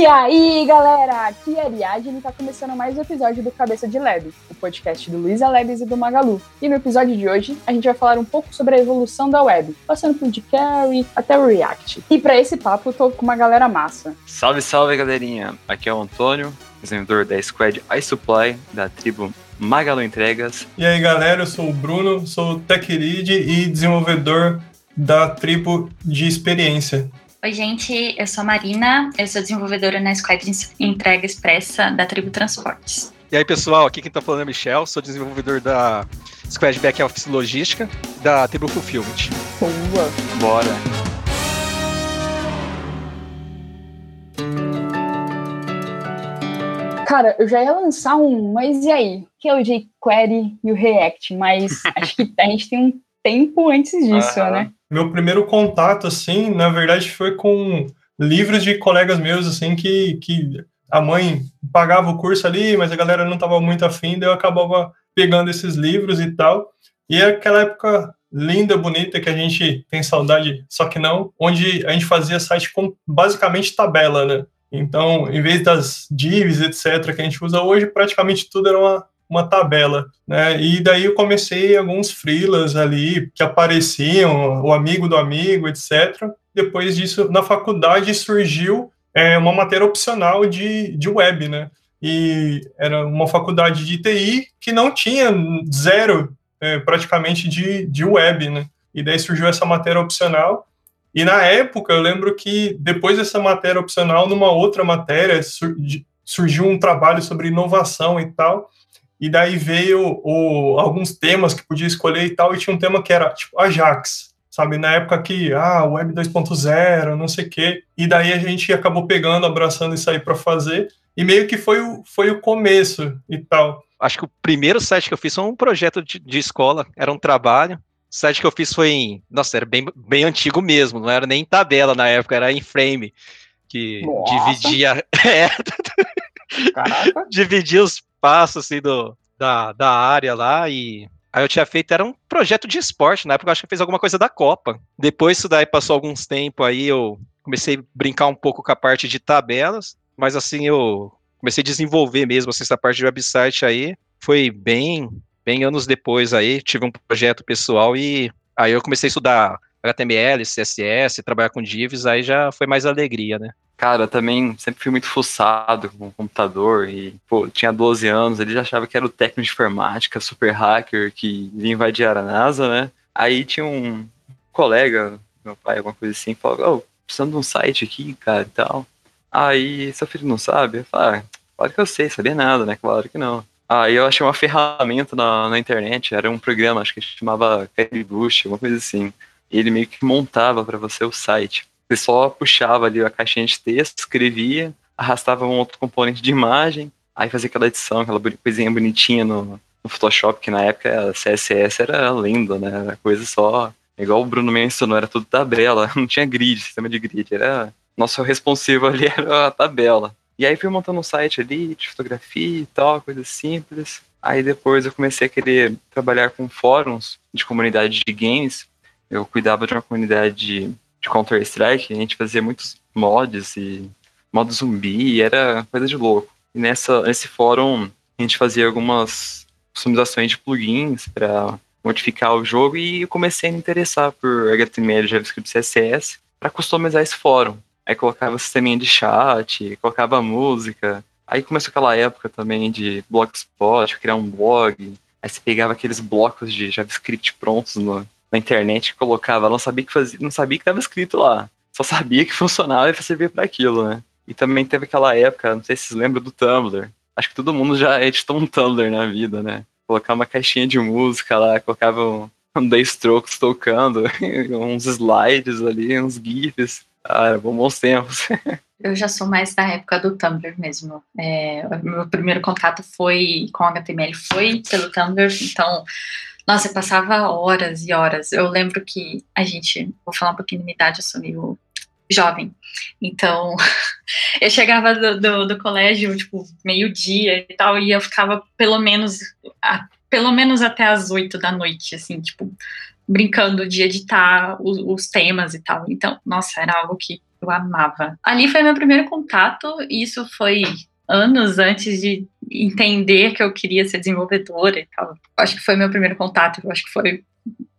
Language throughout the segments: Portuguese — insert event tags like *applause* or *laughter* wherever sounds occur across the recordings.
E aí, galera, aqui é a Ariadne e tá começando mais um episódio do Cabeça de Lab, o podcast do Luiza Labs e do Magalu. E no episódio de hoje, a gente vai falar um pouco sobre a evolução da web, passando por jQuery até o React. E para esse papo, eu tô com uma galera massa. Salve, salve, galerinha! Aqui é o Antônio, desenvolvedor da Squad iSupply, da tribo Magalu Entregas. E aí, galera, eu sou o Bruno, sou Tech Lead e desenvolvedor da tribo de experiência. Oi, gente, eu sou a Marina, eu sou desenvolvedora na Squad de Entrega Expressa da Tribo Transportes. E aí, pessoal, aqui quem tá falando é o Michel, sou desenvolvedor da Squad Back Office Logística da Tribo Fulfillment. Boa! Bora! Cara, eu já ia lançar um, mas e aí? Que é o jQuery e o React, mas *laughs* acho que a gente tem um tempo antes disso, Ah, né? Meu primeiro contato, assim, na verdade, foi com livros de colegas meus, assim, que, que a mãe pagava o curso ali, mas a galera não estava muito afim, daí eu acabava pegando esses livros e tal. E é aquela época linda, bonita, que a gente tem saudade, só que não, onde a gente fazia site com basicamente tabela, né? Então, em vez das divs, etc., que a gente usa hoje, praticamente tudo era uma, uma tabela, né? E daí eu comecei alguns freelas ali que apareciam, o amigo do amigo, etc. Depois disso, na faculdade surgiu é, uma matéria opcional de, de web, né? E era uma faculdade de TI que não tinha zero, é, praticamente, de, de web, né? E daí surgiu essa matéria opcional. E na época, eu lembro que depois dessa matéria opcional, numa outra matéria, surgiu um trabalho sobre inovação e tal. E daí veio o, alguns temas que podia escolher e tal, e tinha um tema que era tipo Ajax, sabe? Na época que, ah, Web 2.0, não sei o quê. E daí a gente acabou pegando, abraçando isso aí para fazer. E meio que foi o, foi o começo e tal. Acho que o primeiro site que eu fiz foi um projeto de, de escola, era um trabalho. O site que eu fiz foi em. Nossa, era bem, bem antigo mesmo, não era nem em tabela na época, era em frame. Que Nossa. dividia. *laughs* É, Caraca. dividia os passos assim, do, da, da área lá e. Aí eu tinha feito, era um projeto de esporte, na época eu acho que eu fiz alguma coisa da Copa. Depois isso daí passou alguns tempos aí, eu comecei a brincar um pouco com a parte de tabelas, mas assim, eu comecei a desenvolver mesmo assim, essa parte de website aí. Foi bem, bem anos depois aí, tive um projeto pessoal e aí eu comecei a estudar HTML, CSS, trabalhar com divs, aí já foi mais alegria, né? Cara, também sempre fui muito fuçado com o computador e, pô, tinha 12 anos, ele já achava que era o técnico de informática, super hacker, que vinha invadir a NASA, né? Aí tinha um colega, meu pai, alguma coisa assim, falava, oh, precisando de um site aqui, cara, e tal. Aí, seu filho não sabe? Eu falei, ah, claro que eu sei, sabia nada, né? Claro que não. Aí eu achei uma ferramenta na, na internet, era um programa, acho que chamava Caribush, alguma coisa assim. Ele meio que montava para você o site. Você só puxava ali a caixinha de texto, escrevia, arrastava um outro componente de imagem, aí fazia aquela edição, aquela coisinha bonitinha no, no Photoshop, que na época a CSS era lenda, né? Era coisa só. Igual o Bruno mencionou, era tudo tabela, *laughs* não tinha grid, sistema de grid. Era. Nosso responsivo ali *laughs* era a tabela. E aí fui montando um site ali de fotografia e tal, coisa simples. Aí depois eu comecei a querer trabalhar com fóruns de comunidade de games. Eu cuidava de uma comunidade de, Counter-Strike, a gente fazia muitos mods e modo zumbi, e era coisa de louco. E nessa, nesse fórum a gente fazia algumas customizações de plugins para modificar o jogo e eu comecei a me interessar por HTML, JavaScript, CSS para customizar esse fórum. Aí colocava sisteminha de chat, colocava música. Aí começou aquela época também de blogspot, criar um blog. Aí você pegava aqueles blocos de JavaScript prontos no, na internet colocava, não sabia que fazia, não sabia que estava escrito lá. Só sabia que *laughs* funcionava e servia para aquilo, né? E também teve aquela época, não sei se vocês lembram do Tumblr. Acho que todo mundo já editou um Tumblr na vida, né? Colocar uma caixinha de música lá, colocava um, um The Strokes tocando, *laughs* uns slides ali, uns GIFs. Ah, era bons tempos. *laughs* Eu já sou mais da época do Tumblr mesmo. É, meu primeiro contato foi com HTML foi pelo Tumblr, então, nossa, eu passava horas e horas. Eu lembro que a gente, vou falar um pouquinho minha idade, eu sou meio jovem, então *laughs* eu chegava do, do, do colégio, tipo, meio-dia e tal, e eu ficava pelo menos, a, pelo menos até as oito da noite, assim, tipo, brincando de editar os, os temas e tal. Então, nossa, era algo que Eu amava. Ali foi meu primeiro contato, e isso foi anos antes de entender que eu queria ser desenvolvedora e tal. Acho que foi meu primeiro contato, acho que foi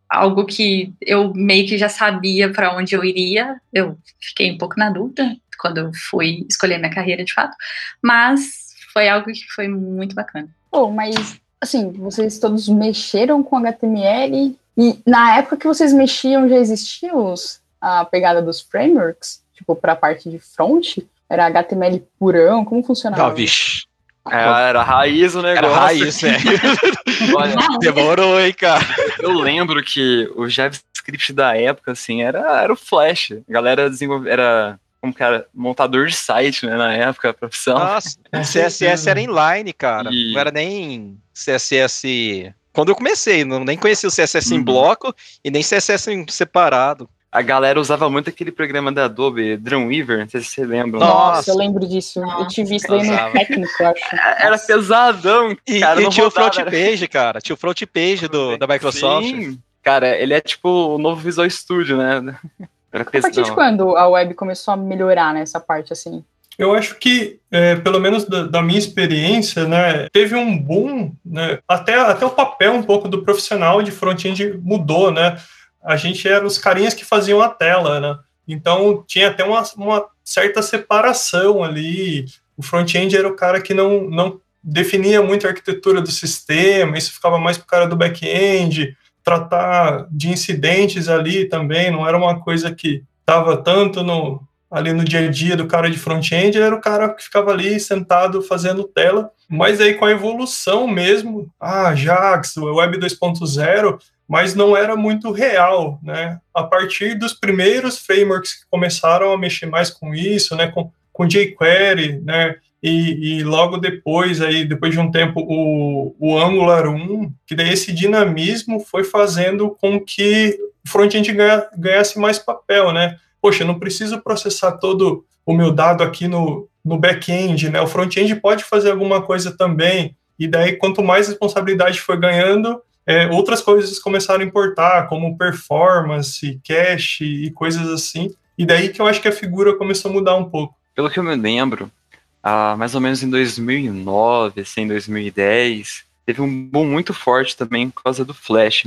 algo que eu meio que já sabia para onde eu iria. Eu fiquei um pouco na dúvida quando eu fui escolher minha carreira de fato, mas foi algo que foi muito bacana. Oh, mas assim, vocês todos mexeram com HTML e na época que vocês mexiam já existiam os, a pegada dos frameworks, tipo para a parte de front, era HTML purão, como funcionava? Não, vixe. É, era raiz o negócio. Era raiz, né? *laughs* Olha, *laughs* Demorou, hein, cara. eu lembro que o JavaScript da época, assim, era, era o Flash. A galera desenvolve, era como cara, montador de site, né, na época, a profissão. Nossa, CSS era inline, cara. E- Não era nem CSS. Quando eu comecei, não, nem conhecia o CSS em Uhum. bloco e nem CSS em separado. A galera usava muito aquele programa da Adobe, Dreamweaver, não sei se você lembra. Nossa. Nossa, eu lembro disso. eu Nossa, tive isso daí no técnico, eu acho. Era pesadão, E, cara. e não tinha o front era- page, cara. Tinha o front page do, da Microsoft. Sim. Cara, ele é tipo o novo Visual Studio, né? *laughs* Era A partir de quando a web começou a melhorar nessa parte, assim? Eu acho que, é, pelo menos da, da minha experiência, né, teve um boom, né, até, até o papel um pouco do profissional de front-end mudou, né? A gente era os carinhas que faziam a tela, né? Então tinha até uma, uma certa separação ali. O front-end era o cara que não, não definia muito a arquitetura do sistema, isso ficava mais para o cara do back-end, tratar de incidentes ali também, não era uma coisa que estava tanto no, ali no dia a dia do cara de front-end, era o cara que ficava ali sentado fazendo tela, mas aí com a evolução mesmo, ah, Jax, o Web 2.0, mas não era muito real, né? A partir dos primeiros frameworks que começaram a mexer mais com isso, né, com, com jQuery, né, e, e logo depois, aí, depois de um tempo, o, o Angular 1, que daí esse dinamismo foi fazendo com que o front-end ganha, ganhasse mais papel, né? Poxa, eu não preciso processar todo o meu dado aqui no, no back-end, né? O front-end pode fazer alguma coisa também, e daí, quanto mais responsabilidade foi ganhando, é, outras coisas começaram a importar, como performance, cache e coisas assim, e daí que eu acho que a figura começou a mudar um pouco. Pelo que eu me lembro, ah, mais ou menos em 2009, assim, 2010, teve um boom muito forte também por causa do Flash.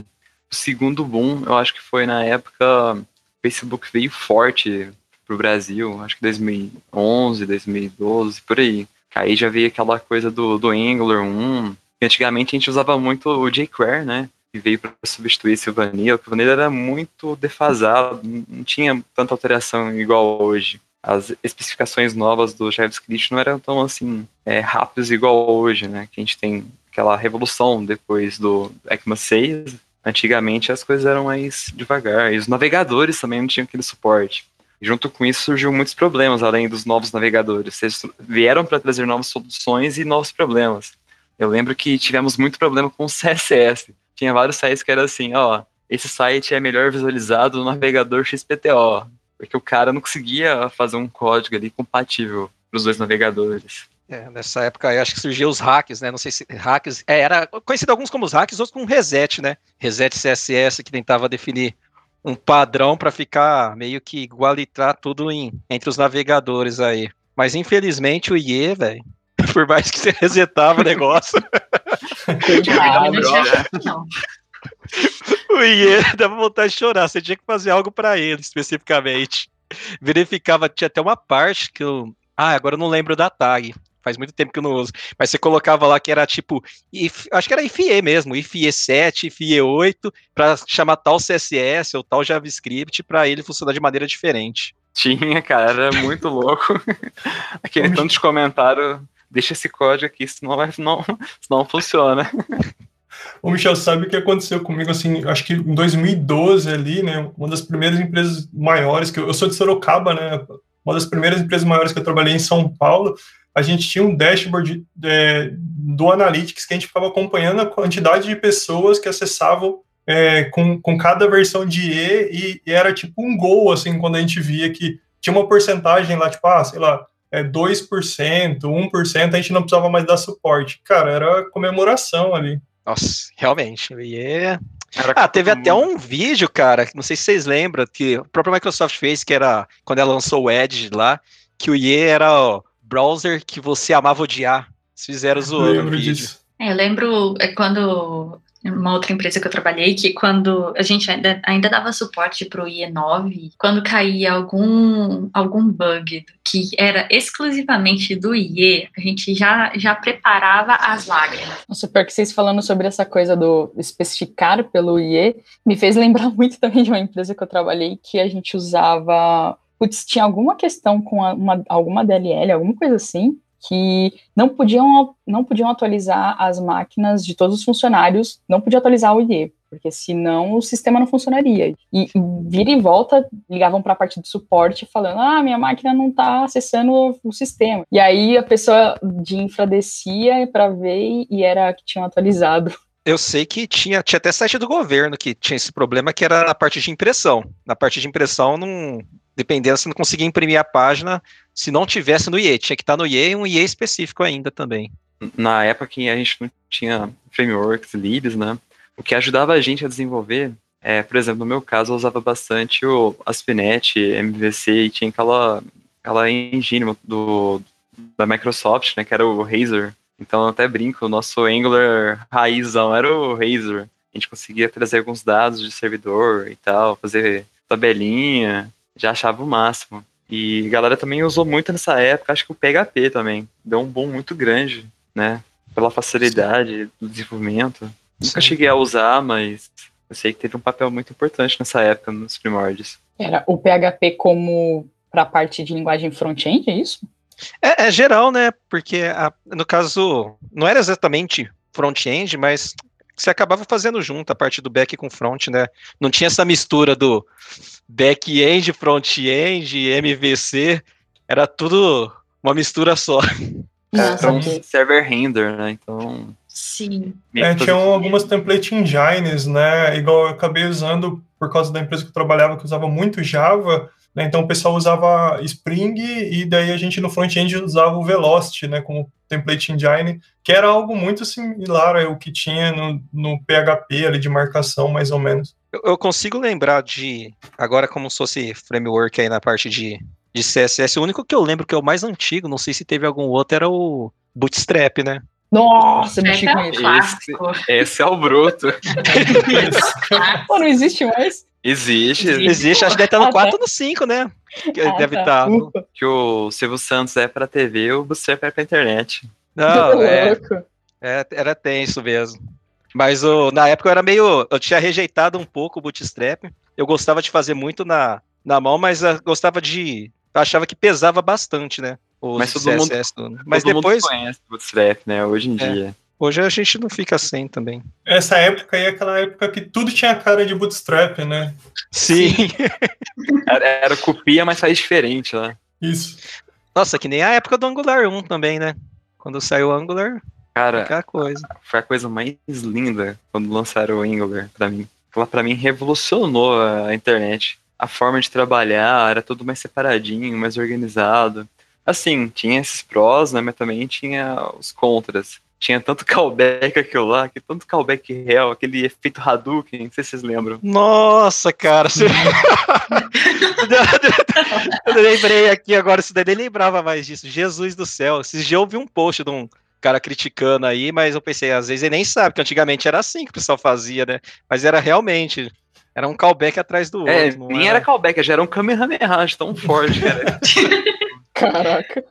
O segundo boom, eu acho que foi na época o Facebook veio forte pro Brasil, acho que 2011, 2012, por aí. Aí já veio aquela coisa do, do Angular 1, que antigamente a gente usava muito o jQuery, né? Que veio para substituir esse Vanilla, o Vanilla era muito defasado, não tinha tanta alteração igual hoje as especificações novas do JavaScript não eram tão assim é, rápidas igual hoje, né? Que a gente tem aquela revolução depois do ECMA 6. Antigamente as coisas eram mais devagar. E os navegadores também não tinham aquele suporte. E junto com isso surgiu muitos problemas, além dos novos navegadores. Eles vieram para trazer novas soluções e novos problemas. Eu lembro que tivemos muito problema com o CSS. Tinha vários sites que era assim, ó, esse site é melhor visualizado no navegador XPTO porque o cara não conseguia fazer um código ali compatível para os dois navegadores. É, nessa época aí acho que surgiu os hacks, né? Não sei se hacks. É, era conhecido alguns como os hacks, outros como reset, né? Reset CSS que tentava definir um padrão para ficar meio que igualitar tudo em, entre os navegadores aí. Mas infelizmente o IE, velho, por mais que você resetava o negócio, Ah, não tinha não. o IE dava vontade de chorar. Você tinha que fazer algo para ele especificamente. Verificava, tinha até uma parte que eu. Ah, agora eu não lembro da tag. Faz muito tempo que eu não uso. Mas você colocava lá que era tipo. If, acho que era IFE mesmo, IFE 7, IFE 8, para chamar tal CSS ou tal JavaScript para ele funcionar de maneira diferente. Tinha, cara, era muito louco. *laughs* Aquele tanto de comentário, deixa esse código aqui, senão, vai, não, senão *laughs* não funciona. O Michel, sabe o que aconteceu comigo, assim, acho que em 2012 ali, né, uma das primeiras empresas maiores, que eu, eu sou de Sorocaba, né, uma das primeiras empresas maiores que eu trabalhei em São Paulo, a gente tinha um dashboard é, do Analytics que a gente ficava acompanhando a quantidade de pessoas que acessavam é, com, com cada versão de E, e, e era tipo um gol, assim, quando a gente via que tinha uma porcentagem lá, tipo, ah, sei lá, é 2%, 1%, a gente não precisava mais dar suporte. Cara, era comemoração ali. Nossa, realmente, o IE... Ah, teve até um vídeo, cara, não sei se vocês lembram, que a própria Microsoft fez, que era quando ela lançou o Edge lá, que o IE era o browser que você amava odiar. Eles fizeram zoando o vídeo. Disso. É, eu lembro é, quando uma outra empresa que eu trabalhei, que quando a gente ainda, ainda dava suporte para o IE9, quando caía algum, algum bug que era exclusivamente do IE, a gente já, já preparava as lágrimas. Nossa, pior que vocês falando sobre essa coisa do especificar pelo IE, me fez lembrar *laughs* muito também de uma empresa que eu trabalhei que a gente usava putz, tinha alguma questão com uma, alguma DLL, alguma coisa assim, que não podiam, não podiam atualizar as máquinas de todos os funcionários, não podia atualizar o IE, porque senão o sistema não funcionaria. E, vira e volta, ligavam para a parte de suporte falando: ah, minha máquina não está acessando o sistema. E aí a pessoa de infra descia para ver e era que tinham atualizado. Eu sei que tinha, tinha até site do governo que tinha esse problema, que era na parte de impressão. Na parte de impressão, não, dependendo, se não conseguia imprimir a página se não tivesse no IE. Tinha que estar no IE e um IE específico ainda também. Na época que a gente não tinha frameworks, libs, né? O que ajudava a gente a desenvolver, é, por exemplo, no meu caso, eu usava bastante o ASP.NET, MVC e tinha aquela, aquela engine do, da Microsoft, né? Que era o Razor. Então eu até brinco, o nosso Angular raizão era o Razor. A gente conseguia trazer alguns dados de servidor e tal, fazer tabelinha, já achava o máximo. E a galera também usou muito nessa época, acho que o PHP também. Deu um boom muito grande, né? Pela facilidade Sim. do desenvolvimento. Sim. Nunca cheguei a usar, mas eu sei que teve um papel muito importante nessa época, nos primórdios. Era o PHP como para a parte de linguagem front-end, é isso? É, é, geral, né? Porque a, no caso, não era exatamente front-end, mas você acabava fazendo junto a parte do back com front, né? Não tinha essa mistura do back-end, front-end, MVC, era tudo uma mistura só. Nossa, era um server render, né? Então. Sim. É, tinham algumas template engines, né? Igual eu acabei usando por causa da empresa que eu trabalhava, que usava muito Java. Né? Então o pessoal usava Spring e daí a gente no front-end usava o Velocity, né, como template engine, que era algo muito similar ao que tinha no, no PHP ali de marcação, mais ou menos. Eu, eu consigo lembrar de, agora como se fosse framework aí na parte de, de CSS, o único que eu lembro que é o mais antigo, não sei se teve algum outro, era o Bootstrap, né? Nossa, mexi com esse. Esse é o bruto. *laughs* *laughs* Pô, não existe mais? Existe. Existe, acho que deve estar no 4 ou no 5, né? Que ah, deve tá. estar. Que o Silvio Santos é pra TV, o Bootstrap é pra internet. Não, é, é, era tenso mesmo. Mas o, na época eu era meio. Eu tinha rejeitado um pouco o Bootstrap. Eu gostava de fazer muito na, na mão, mas eu gostava de. Eu achava que pesava bastante, né? mas todo CSS, mundo, mas todo depois mundo conhece o Bootstrap, né? Hoje em é. dia. Hoje a gente não fica sem também. Essa época aí é aquela época que tudo tinha cara de bootstrap, né? Sim. era, era copia, mas faz diferente lá. Né? Isso. Nossa, que nem a época do Angular 1 também, né? Quando saiu o Angular, Cara, coisa. foi a coisa mais linda quando lançaram o Angular pra mim. Ela pra mim revolucionou a internet. A forma de trabalhar era tudo mais separadinho, mais organizado. Assim, tinha esses prós, né? Mas também tinha os contras tinha tanto *laughs* callback aquilo lá, que tanto callback real, aquele efeito Hadouken, não sei se vocês lembram. Nossa, cara. Você... *laughs* *laughs* eu lembrei aqui agora, isso daí nem lembrava mais disso. Jesus do céu. Esses dias eu vi um post de um cara criticando aí, mas eu pensei, às vezes ele nem sabe, que antigamente era assim que o pessoal fazia, né? Mas era realmente. Era um callback atrás do é, outro. Nem era... era callback, já era um Kamehameha tão forte, cara. Caraca.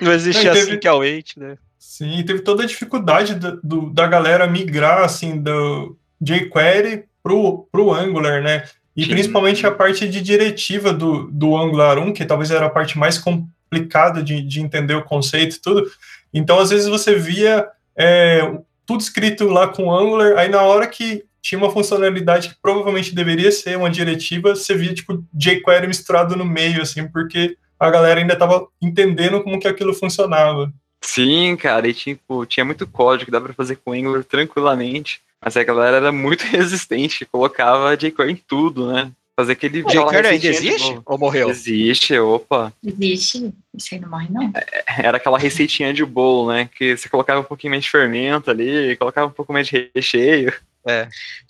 Não existia assim teve... que é o wait, né? Sim, teve toda a dificuldade do, do, da galera migrar, assim, do jQuery pro, pro Angular, né? E Sim. principalmente a parte de diretiva do, do Angular 1, que talvez era a parte mais complicada de, de entender o conceito e tudo. Então, às vezes você via é, tudo escrito lá com Angular, aí na hora que tinha uma funcionalidade que provavelmente deveria ser uma diretiva, você via, tipo, jQuery misturado no meio, assim, porque a galera ainda estava entendendo como que aquilo funcionava. Sim, cara, e tipo, tinha muito código que dava pra fazer com Angular tranquilamente, mas a galera era muito *laughs* resistente, colocava jQuery em tudo, né? Fazer aquele. O jQuery ainda existe? Ou morreu? Existe, opa. Existe. Isso aí não morre, não. Era aquela receitinha de bolo, né? Que você colocava um pouquinho mais de fermento ali, colocava um pouco mais de recheio.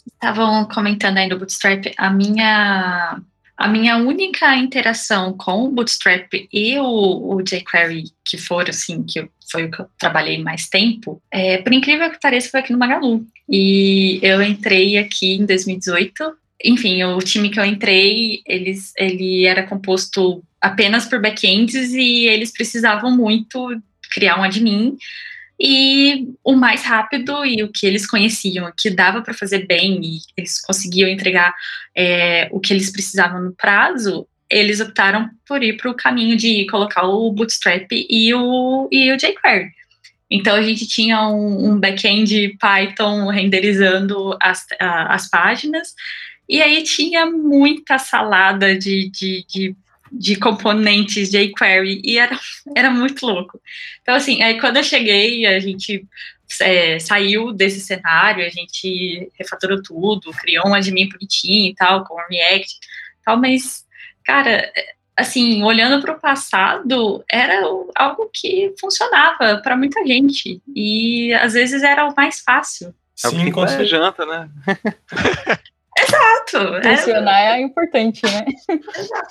Estavam comentando aí do Bootstrap, a minha a minha única interação com o Bootstrap e o, o jQuery, que foram assim, que eu- foi o que eu trabalhei mais tempo, é, por incrível que pareça, foi aqui no Magalu. E eu entrei aqui em 2018. Enfim, o time que eu entrei, eles, ele era composto apenas por backends e eles precisavam muito criar um admin. E o mais rápido e o que eles conheciam, que dava para fazer bem e eles conseguiam entregar é, o que eles precisavam no prazo, eles optaram por ir para o caminho de colocar o Bootstrap e o, e o jQuery. Então a gente tinha um, um back-end Python renderizando as, a- as páginas, e aí tinha muita salada de, de, de, de componentes jQuery, e era, era muito louco. Então, assim, aí quando eu cheguei, a gente é, saiu desse cenário, a gente refatorou tudo, criou um admin bonitinho e tal, com o React e tal, mas, cara, assim, olhando para o passado, era algo que funcionava para muita gente, e às vezes era o mais fácil. É o que com janta, né? *laughs* Exato, Funcionar é importante, né?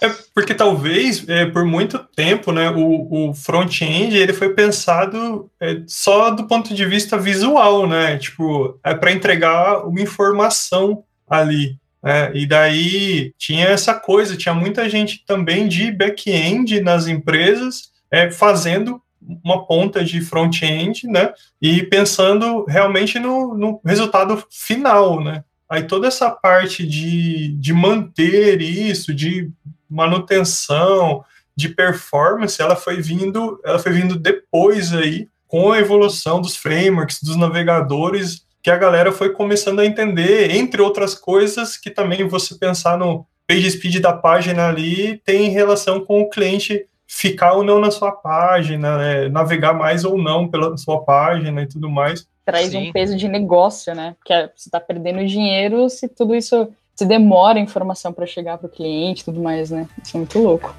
É porque talvez, é, por muito tempo, né, o, o front-end ele foi pensado é, só do ponto de vista visual, né? Tipo, é para entregar uma informação ali. né? E daí tinha essa coisa, tinha muita gente também de back-end nas empresas é, fazendo uma ponta de front-end, né? E pensando realmente no, no resultado final, né? Aí toda essa parte de, de manter isso, de manutenção, de performance, ela foi vindo, ela foi vindo depois aí, com a evolução dos frameworks, dos navegadores, que a galera foi começando a entender, entre outras coisas, que também você pensar no page speed da página ali tem relação com o cliente ficar ou não na sua página, né, navegar mais ou não pela sua página e tudo mais. Traz Sim. um peso de negócio, né? Porque você está perdendo dinheiro se tudo isso se demora a informação para chegar para o cliente e tudo mais, né? Isso é muito louco.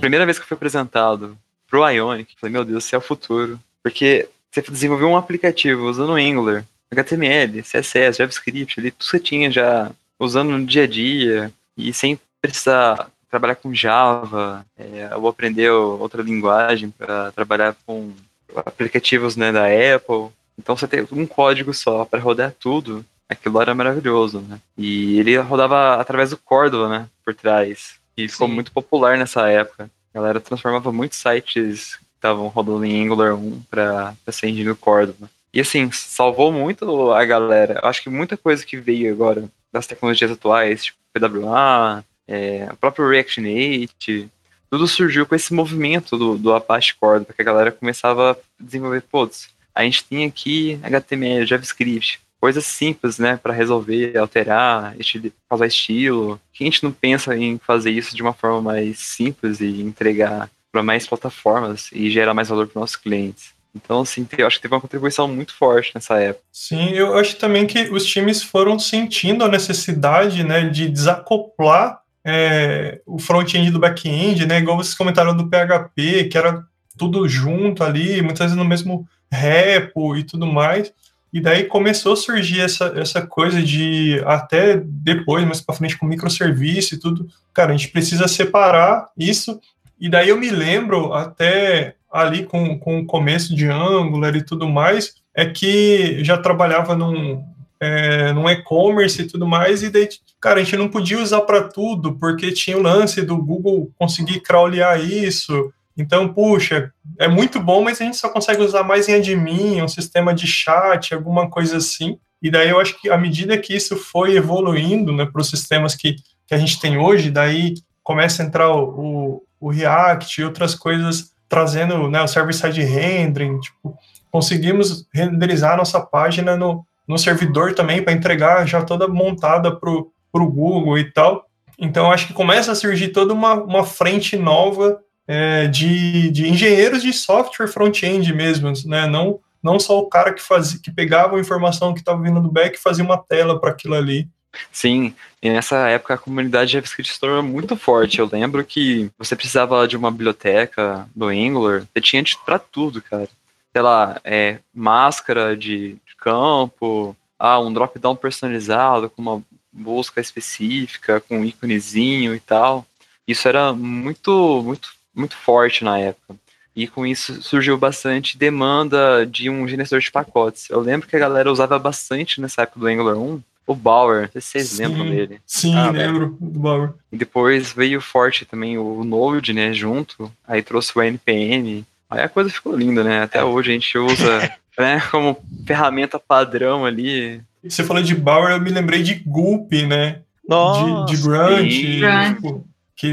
Primeira vez que eu fui apresentado pro Ionic, falei, meu Deus, isso é o futuro. Porque você desenvolveu um aplicativo usando Angular, HTML, CSS, JavaScript, ali, tudo você tinha já usando no dia a dia e sem precisar trabalhar com Java, é, ou aprender outra linguagem para trabalhar com aplicativos né, da Apple. Então você tem um código só para rodar tudo. Aquilo era maravilhoso, né? E ele rodava através do Cordova, né? Por trás. E ficou Sim. muito popular nessa época. A galera transformava muitos sites que estavam rodando em Angular 1 para ser engine do Cordova. E assim, salvou muito a galera. Eu acho que muita coisa que veio agora das tecnologias atuais, tipo PWA, é, o próprio React Native, tudo surgiu com esse movimento do, do Apache Cordova, que a galera começava a desenvolver, putz, a gente tem aqui HTML, JavaScript, coisas simples, né, para resolver, alterar, esti- causar estilo. Que a gente não pensa em fazer isso de uma forma mais simples e entregar para mais plataformas e gerar mais valor para nossos clientes. Então, assim, eu acho que teve uma contribuição muito forte nessa época. Sim, eu acho também que os times foram sentindo a necessidade né, de desacoplar é, o front-end do back-end, né, igual vocês comentaram do PHP, que era tudo junto ali, muitas vezes no mesmo repo e tudo mais. E daí começou a surgir essa, essa coisa de, até depois, mais para frente, com microserviço e tudo. Cara, a gente precisa separar isso. E daí eu me lembro, até ali com, com o começo de Angular e tudo mais, é que já trabalhava num, é, num e-commerce e tudo mais, e daí, cara, a gente não podia usar para tudo, porque tinha o lance do Google conseguir crawlear isso. Então, puxa, é muito bom, mas a gente só consegue usar mais em admin, um sistema de chat, alguma coisa assim. E daí eu acho que à medida que isso foi evoluindo né, para os sistemas que, que a gente tem hoje, daí começa a entrar o, o, o React e outras coisas trazendo né, o server-side rendering, tipo, conseguimos renderizar a nossa página no, no servidor também para entregar já toda montada para o Google e tal. Então, acho que começa a surgir toda uma, uma frente nova é, de, de engenheiros de software front-end mesmo, né? não, não só o cara que fazia, que pegava a informação que estava vindo do back e fazia uma tela para aquilo ali. Sim, e nessa época a comunidade JavaScript se tornou muito forte. Eu lembro que você precisava de uma biblioteca do Angular, você tinha para tudo, cara. Sei lá, é, máscara de, de campo, ah, um drop-down personalizado com uma busca específica, com um íconezinho e tal. Isso era muito, muito, muito forte na época. E com isso surgiu bastante demanda de um gerenciador de pacotes. Eu lembro que a galera usava bastante nessa época do Angular 1 o Bauer, não sei se vocês sim, lembram dele. Sim, ah, lembro do Bauer. E depois veio forte também o Node, né, junto. Aí trouxe o NPM. Aí a coisa ficou linda, né? Até é. hoje a gente usa *laughs* né, como ferramenta padrão ali. Você falou de Bauer, eu me lembrei de Gulp, né? Nossa, de, de Grunt, tipo, que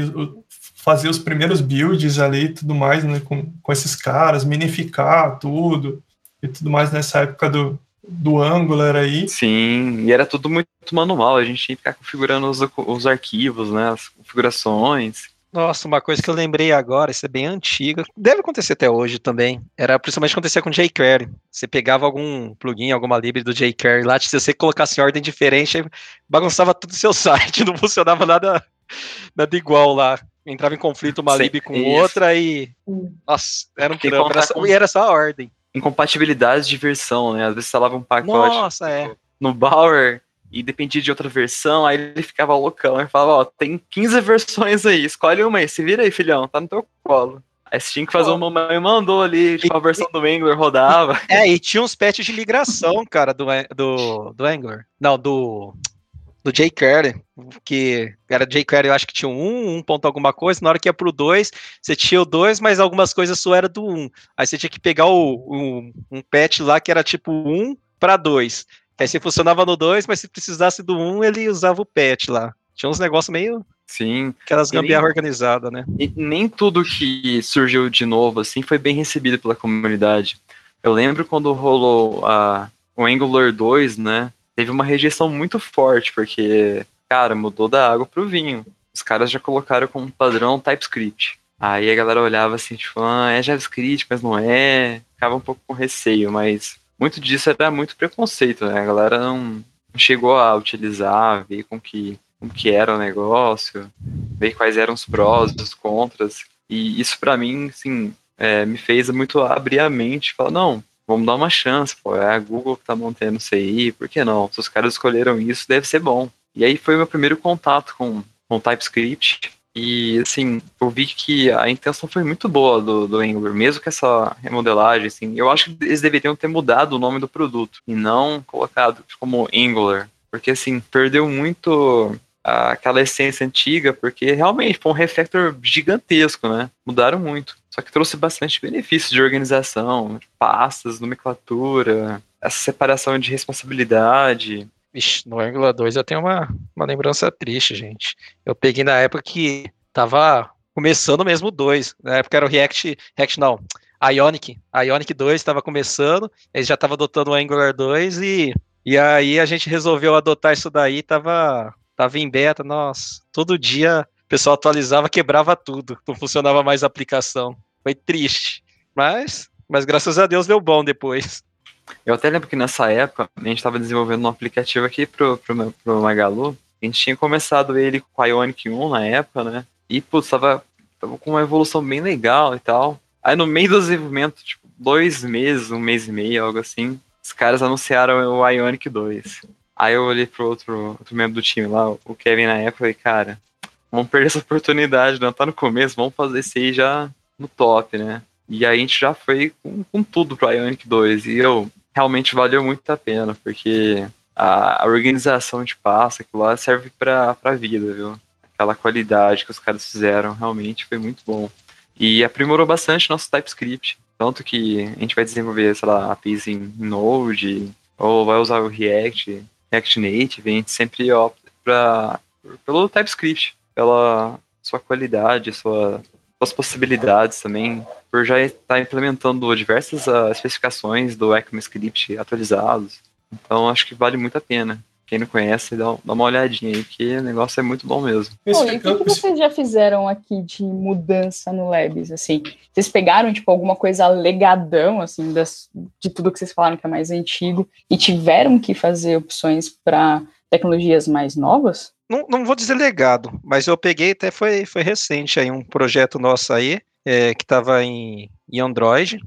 fazia os primeiros builds ali e tudo mais, né? Com, com esses caras, minificar tudo e tudo mais nessa época do, do Angular aí. Sim, e era tudo muito manual, a gente tinha que ficar configurando os, os arquivos, né, as configurações. Nossa, uma coisa que eu lembrei agora, isso é bem antiga, deve acontecer até hoje também, era principalmente acontecer com jQuery. Você pegava algum plugin, alguma lib do jQuery lá, se você colocasse em ordem diferente, bagunçava tudo o seu *laughs* site, não funcionava nada, nada igual lá. Entrava em conflito uma Sim, lib com isso. outra e. Nossa, era um trampo. Era só, E era só a ordem incompatibilidades de versão, né? Às vezes instalava um pacote Nossa, é. no Bower e dependia de outra versão, aí ele ficava loucão e falava, ó, tem 15 versões aí, escolhe uma aí, se vira aí, filhão, tá no teu colo. Aí você tinha que fazer uma mãe mandou ali, tipo, a versão do Angular rodava. *laughs* É, e tinha uns patches de migração, cara, do, do, do Angular. Não, do do jQuery, que era jQuery, eu acho que tinha um, um ponto alguma coisa, na hora que ia pro 2, você tinha o 2, mas algumas coisas só era do 1. Um. Aí você tinha que pegar o, o, um patch lá que era tipo 1 para 2. Aí você funcionava no 2, mas se precisasse do 1, um, ele usava o patch lá. Tinha uns negócios meio. Sim. Aquelas gambiarra organizadas, né? E nem tudo que surgiu de novo, assim, foi bem recebido pela comunidade. Eu lembro quando rolou a, o Angular 2, né? teve uma rejeição muito forte, porque, cara, mudou da água pro vinho. Os caras já colocaram como padrão TypeScript. Aí a galera olhava assim, tipo, ah, é JavaScript, mas não é. Ficava um pouco com receio, mas muito disso era muito preconceito, né? A galera não, chegou a utilizar, ver com que, com que era o negócio, ver quais eram os prós, os contras. E isso para mim, assim, é, me fez muito abrir a mente, falar, não, vamos dar uma chance, pô, é a Google que tá mantendo isso aí, por que não? Se os caras escolheram isso, deve ser bom. E aí foi meu primeiro contato com, com TypeScript, e assim, eu vi que a intenção foi muito boa do, do Angular, mesmo com essa remodelagem, assim, eu acho que eles deveriam ter mudado o nome do produto, e não colocado como Angular, porque assim, perdeu muito aquela essência antiga, porque realmente foi um refactor gigantesco, né? Mudaram muito. Só que trouxe bastante benefícios de organização, de pastas, nomenclatura, essa separação de responsabilidade. Vixe, no Angular 2 eu tenho uma, uma lembrança triste, gente. Eu peguei na época que tava começando mesmo o 2. Na época era o React, React não, Ionic. Ionic 2 estava começando, eles já estavam adotando o Angular 2 e, e aí a gente resolveu adotar isso daí, tava tava em beta, nossa, todo dia o pessoal atualizava, quebrava tudo, não funcionava mais a aplicação. Foi triste, mas, mas graças a Deus deu bom depois. Eu até lembro que nessa época a gente estava desenvolvendo um aplicativo aqui pro, pro, pro Magalu. A gente tinha começado ele com o Ionic 1 na época, né? E, putz, tava, tava com uma evolução bem legal e tal. Aí no meio do desenvolvimento, tipo, dois meses, um mês e meio, algo assim, os caras anunciaram o Ionic 2. Aí eu olhei pro outro, outro membro do time lá, o Kevin na época, e falei, cara, vamos perder essa oportunidade, não tá no começo, vamos fazer isso aí já no top, né? E aí a gente já foi com, com tudo pro Ionic 2, e eu realmente valeu muito a pena, porque a, a organização de passo, aquilo lá serve pra, pra vida, viu? Aquela qualidade que os caras fizeram realmente foi muito bom. E aprimorou bastante nosso TypeScript. Tanto que a gente vai desenvolver, sei lá, APIs em Node, ou vai usar o React React Native, a gente sempre opta pra, pelo TypeScript, pela sua qualidade, sua, suas possibilidades também, por já estar implementando diversas uh, especificações do ECMAScript atualizados. Então acho que vale muito a pena. quem não conhece, dá, dá uma olhadinha aí, que o negócio é muito bom mesmo. Pô, e o que, que, vocês já fizeram aqui de mudança no Labs, assim? Vocês pegaram, tipo, alguma coisa legadão, assim, das, de tudo que vocês falaram que é mais antigo, e tiveram que fazer opções para tecnologias mais novas? Não, não vou dizer legado, mas eu peguei, até foi, foi recente aí, um projeto nosso aí, é, que estava em, em Android,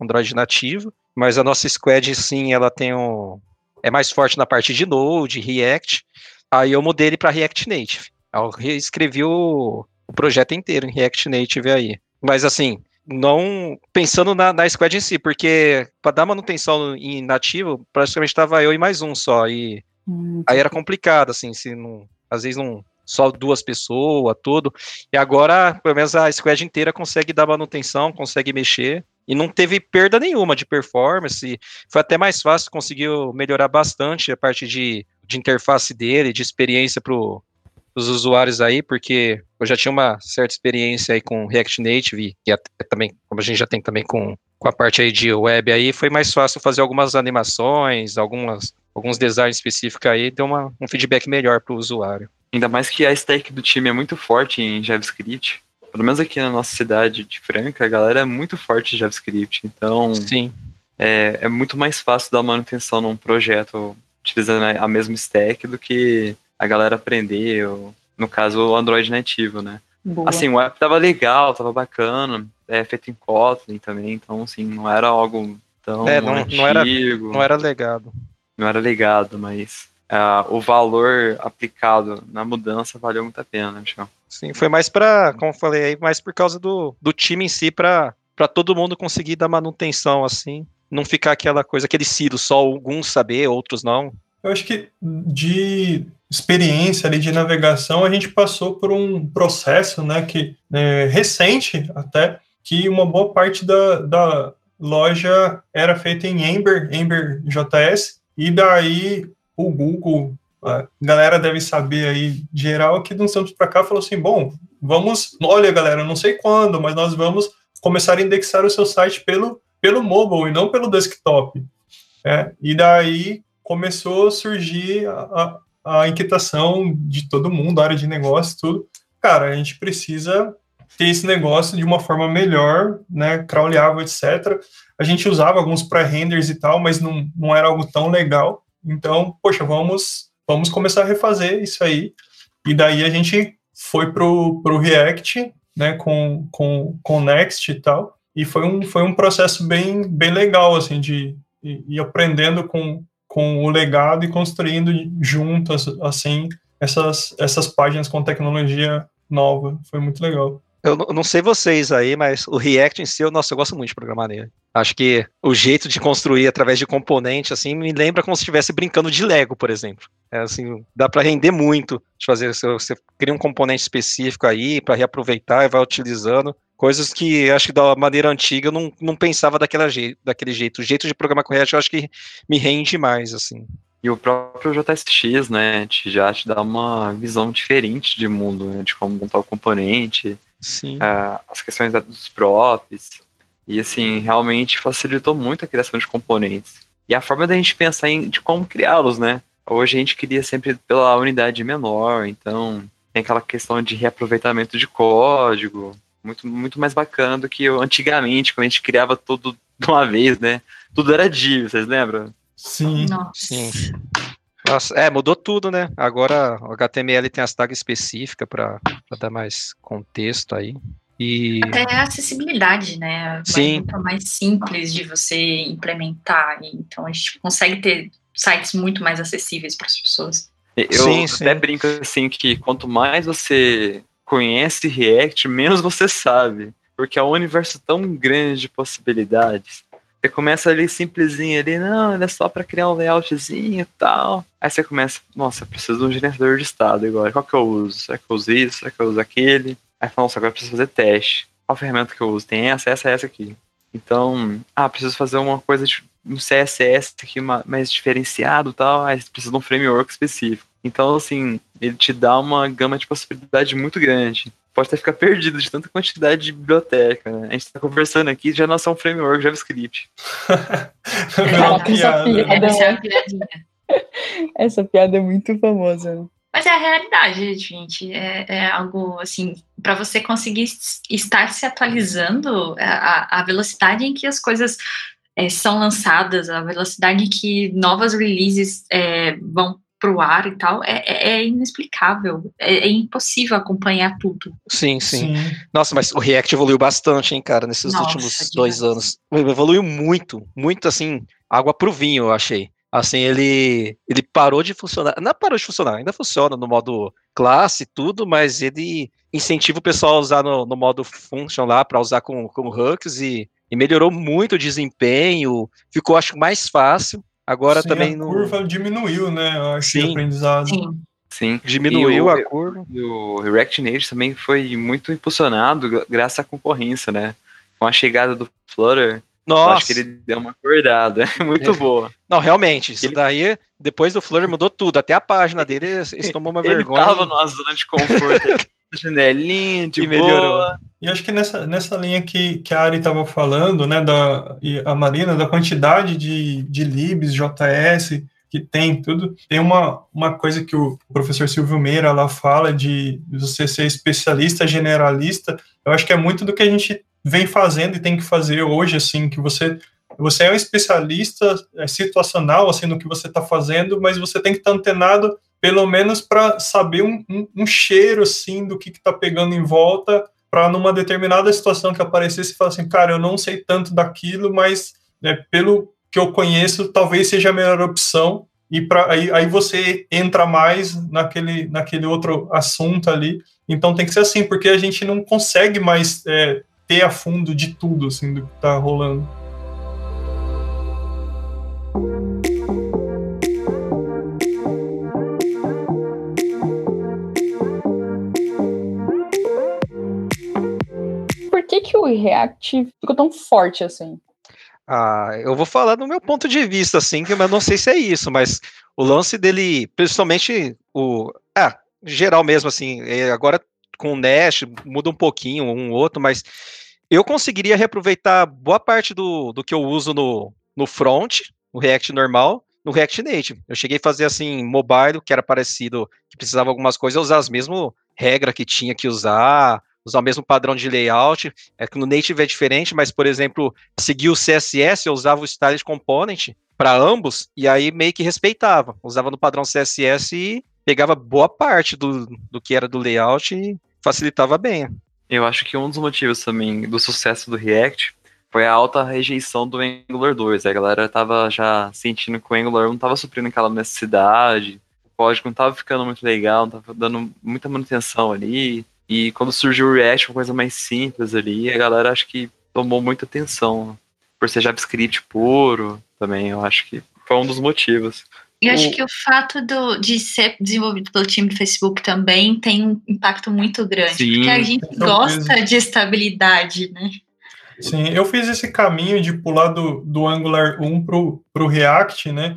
Android nativo, mas a nossa squad, sim, ela tem um, é mais forte na parte de Node, React. Aí eu mudei ele para React Native. Eu reescrevi o, o, projeto inteiro em React Native aí. Mas assim, não pensando na, na squad em si, porque para dar manutenção em nativo, praticamente estava eu e mais um só. E hum. aí era complicado, assim, se não, às vezes não só duas pessoas, tudo. E agora, pelo menos a squad inteira consegue dar manutenção, consegue mexer. E não teve perda nenhuma de performance. Foi até mais fácil, conseguiu melhorar bastante a parte de, de interface dele, de experiência para os usuários aí, porque eu já tinha uma certa experiência aí com React Native, e até também, como a gente já tem também com, com a parte aí de web aí, foi mais fácil fazer algumas animações, algumas, alguns designs específicos aí, deu uma, um feedback melhor para o usuário. Ainda mais que a stack do time é muito forte em JavaScript. Pelo menos aqui na nossa cidade de Franca, a galera é muito forte em JavaScript. Então, Sim. É, é muito mais fácil dar manutenção num projeto utilizando a mesma stack do que a galera aprender, ou, no caso, o Android nativo, né? Boa. Assim, o app tava legal, tava bacana, é feito em Kotlin também, então, assim, não era algo tão é, não, antigo. Não era, não era legado. Não era legado, mas uh, o valor aplicado na mudança valeu muito a pena, acho. Sim, foi mais para, como eu falei aí, mais por causa do, do time em si, para todo mundo conseguir dar manutenção, assim, não ficar aquela coisa, aquele ciro, só alguns saber, outros não. Eu acho que de experiência ali de navegação, a gente passou por um processo, né, que é, recente até, que uma boa parte da, da loja era feita em Ember, Ember JS, e daí o Google, a galera deve saber aí, geral, que de uns para cá falou assim, bom, vamos, olha galera, não sei quando, mas nós vamos começar a indexar o seu site pelo, pelo mobile e não pelo desktop. É, e daí começou a surgir a, a, a inquietação de todo mundo, área de negócio, tudo. Cara, a gente precisa ter esse negócio de uma forma melhor, né, crawleável, etc. A gente usava alguns pré-renders e tal, mas não, não era algo tão legal. Então, poxa, vamos, vamos começar a refazer isso aí. E daí a gente foi pro, pro React, né, com, com, com Next e tal. E foi um, foi um processo bem, bem legal, assim, de ir aprendendo com, com o legado e construindo juntas, assim, essas, essas páginas com tecnologia nova. Foi muito legal. Eu não sei vocês aí, mas o React em si, eu, nossa, eu gosto muito de programar nele. Acho que o jeito de construir através de componente, assim, me lembra como se estivesse brincando de Lego, por exemplo. É, assim, dá para render muito de fazer. Você cria um componente específico aí para reaproveitar e vai utilizando. Coisas que acho que da maneira antiga eu não, não pensava daquela jeito, daquele jeito. O jeito de programar com React eu acho que me rende mais, assim. E o próprio JSX, né, já te dá uma visão diferente de mundo, né, de como montar o componente, Sim. Uh, as questões dos props. E assim, realmente facilitou muito a criação de componentes. E a forma da gente pensar em de como criá-los, né? Hoje a gente cria sempre pela unidade menor, então tem aquela questão de reaproveitamento de código, muito, muito mais bacana do que antigamente, quando a gente criava tudo de uma vez, né? Tudo era div, vocês lembram? Sim. Nossa. Sim. Nossa, é, mudou tudo, né? Agora o HTML tem as tags específicas para dar mais contexto aí. E... Até a acessibilidade, né? Sim. Muito mais simples de você implementar. Então a gente consegue ter sites muito mais acessíveis para as pessoas. Eu sim, até sim. brinco assim que quanto mais você conhece React, menos você sabe. Porque é um universo tão grande de possibilidades você começa ali simplesinho ali, não, ele é só para criar um layoutzinho e tal. Aí você começa, nossa, eu preciso de um gerenciador de estado agora. Qual que eu uso? Será que eu uso isso? Será que eu uso aquele? Aí fala, nossa, agora eu preciso fazer teste. Qual ferramenta que eu uso? Tem essa, essa, essa aqui. Então, ah, preciso fazer uma coisa de um CSS aqui mais diferenciado e tal. Aí você precisa de um framework específico. Então, assim, ele te dá uma gama de possibilidade muito grande pode até ficar perdido de tanta quantidade de biblioteca. Né? A gente está conversando aqui já nasceu um framework JavaScript. *laughs* é uma piada. É, é uma piadinha. Essa piada é muito famosa. Né? Mas é a realidade, gente. É, é algo assim, para você conseguir estar se atualizando, a, a velocidade em que as coisas é, são lançadas, a velocidade em que novas releases é, vão pro ar e tal, é, é, é inexplicável. É, é, impossível acompanhar tudo. Sim, sim, sim, Nossa, mas o React evoluiu bastante, hein, cara, nesses Nossa, últimos dois anos. Evoluiu muito, muito assim, água pro vinho, eu achei. Assim, ele, ele parou de funcionar. Não parou de funcionar, ainda funciona no modo classe e tudo, mas ele incentiva o pessoal a usar no, no modo function lá, para usar com, com hooks e, e melhorou muito o desempenho, ficou, acho, mais fácil. Agora Sim, também. A no... curva diminuiu, né? Eu acho Sim. aprendizado. Sim. Sim. Diminuiu o, a curva. E o React Native também foi muito impulsionado graças à concorrência, né? Com a chegada do Flutter, nossa. Acho que ele deu uma acordada. É *laughs* muito é. boa. Não, realmente. Isso ele... daí, depois do Flutter, mudou tudo. Até a página dele, eles tomou uma *laughs* ele vergonha. Ele tava numa zona de conforto. *laughs* janelinha, de e melhorou. E acho que nessa, nessa linha que, que a Ari estava falando, né, da, e a Marina, da quantidade de, de libs, JS, que tem tudo, tem uma, uma coisa que o professor Silvio Meira lá fala de você ser especialista, generalista, eu acho que é muito do que a gente vem fazendo e tem que fazer hoje, assim, que você você é um especialista é, situacional, assim, no que você está fazendo, mas você tem que estar tá antenado, pelo menos para saber um, um, um, cheiro, assim, do que está pegando em volta, para numa determinada situação que aparecesse, falar assim, cara, eu não sei tanto daquilo, mas né, pelo que eu conheço, talvez seja a melhor opção, e pra, aí, aí você entra mais naquele, naquele outro assunto ali. Então tem que ser assim, porque a gente não consegue mais é, ter a fundo de tudo, assim, do que tá rolando. Que, que o React ficou tão forte assim? Ah, eu vou falar do meu ponto de vista, assim, que eu não sei se é isso, mas o lance dele, principalmente o. Ah, geral mesmo, assim, agora com o Nash, muda um pouquinho um outro, mas eu conseguiria reaproveitar boa parte do, do que eu uso no, no front, no React normal, no React Native. Eu cheguei a fazer assim, mobile, que era parecido, que precisava algumas coisas, usar as mesmas regras que tinha que usar, usar o mesmo padrão de layout. É que no Native é diferente, mas, por exemplo, seguir o CSS, eu usava o Styled Component para ambos, e aí meio que respeitava. Usava no padrão CSS e pegava boa parte do, do que era do layout e facilitava bem. Eu acho que um dos motivos também do sucesso do React foi a alta rejeição do Angular 2. A galera tava já sentindo que o Angular não estava suprindo aquela necessidade, o código não estava ficando muito legal, não estava dando muita manutenção ali. E quando surgiu o React, uma coisa mais simples ali, a galera acho que tomou muita atenção. Por ser JavaScript puro também, eu acho que foi um dos motivos. Eu acho que o fato do, de ser desenvolvido pelo time do Facebook também tem um impacto muito grande, Sim, porque a gente gosta de estabilidade, né? Sim, eu fiz esse caminho de pular do, do Angular 1 para o React, né?